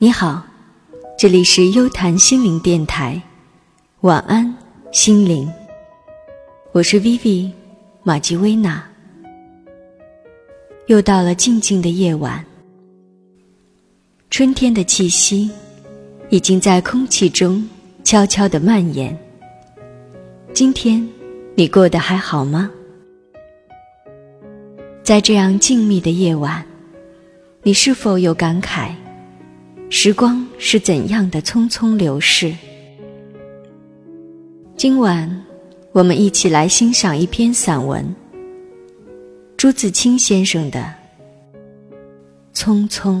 你好，这里是优谈心灵电台，晚安，心灵。我是 Vivi 马吉薇娜。又到了静静的夜晚，春天的气息已经在空气中悄悄的蔓延。今天你过得还好吗？在这样静谧的夜晚，你是否有感慨？时光是怎样的匆匆流逝？今晚，我们一起来欣赏一篇散文，朱自清先生的《匆匆》。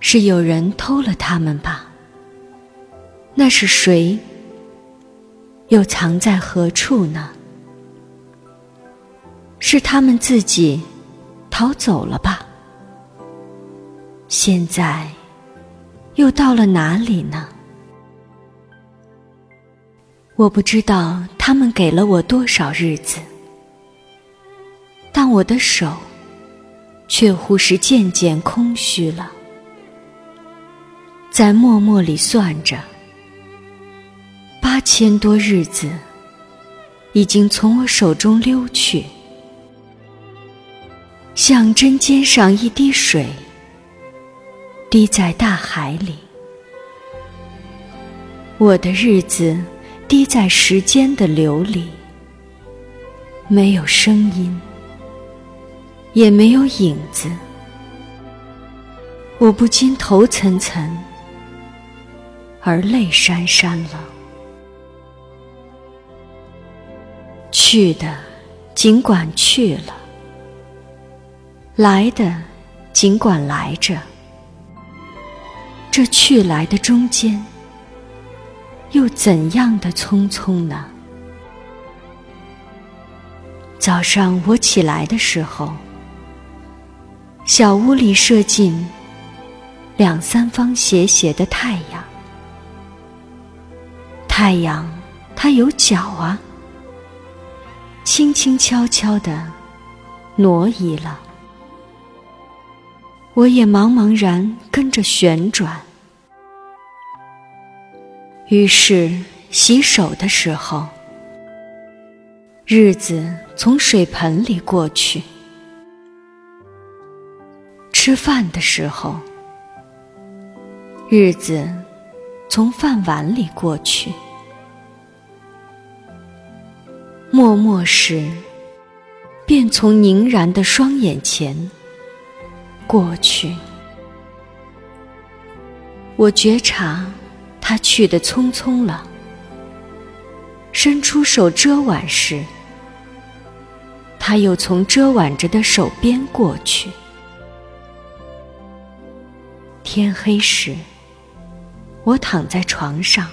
是有人偷了他们吧？那是谁？又藏在何处呢？是他们自己逃走了吧？现在又到了哪里呢？我不知道他们给了我多少日子，但我的手却乎是渐渐空虚了。在默默里算着，八千多日子已经从我手中溜去，像针尖上一滴水，滴在大海里。我的日子滴在时间的流里，没有声音，也没有影子，我不禁头涔涔。而泪潸潸了。去的尽管去了，来的尽管来着。这去来的中间，又怎样的匆匆呢？早上我起来的时候，小屋里射进两三方斜斜的太阳。太阳，它有脚啊，轻轻悄悄的挪移了。我也茫茫然跟着旋转。于是洗手的时候，日子从水盆里过去；吃饭的时候，日子从饭碗里过去。默默时，便从凝然的双眼前过去。我觉察他去的匆匆了，伸出手遮挽时，他又从遮挽着的手边过去。天黑时，我躺在床上。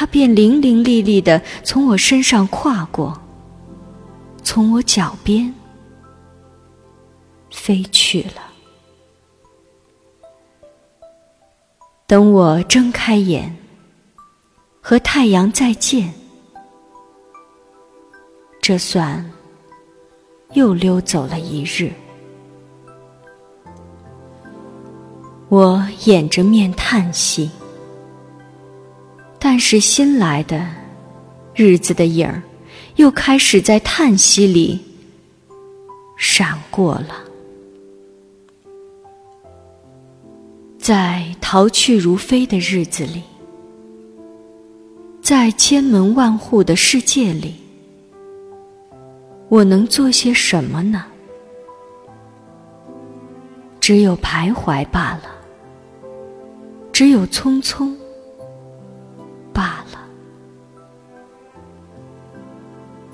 他便伶伶俐俐的从我身上跨过，从我脚边飞去了。等我睁开眼，和太阳再见，这算又溜走了一日。我掩着面叹息。但是新来的日子的影儿，又开始在叹息里闪过了。在逃去如飞的日子里，在千门万户的世界里，我能做些什么呢？只有徘徊罢了，只有匆匆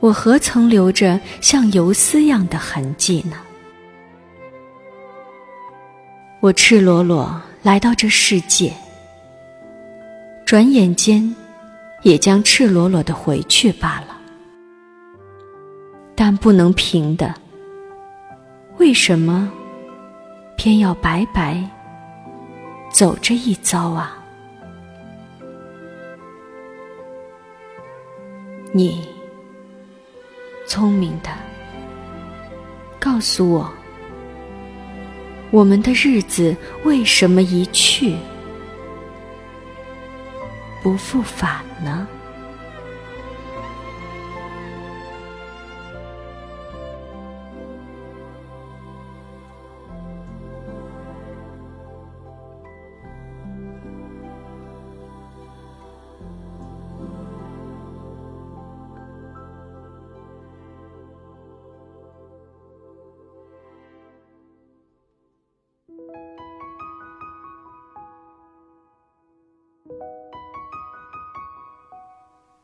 我何曾留着像游丝样的痕迹呢？我赤裸裸来到这世界，转眼间。也将赤裸裸的回去罢了，但不能平的。为什么偏要白白走这一遭啊？你聪明的，告诉我，我们的日子为什么一去？不复返呢？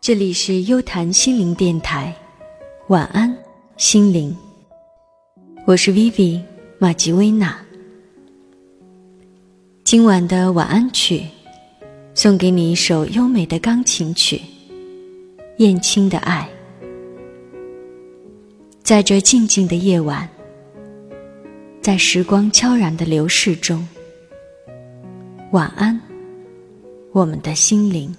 这里是优谈心灵电台，晚安，心灵。我是 Vivi 马吉薇娜。今晚的晚安曲，送给你一首优美的钢琴曲，《燕青的爱》。在这静静的夜晚，在时光悄然的流逝中，晚安，我们的心灵。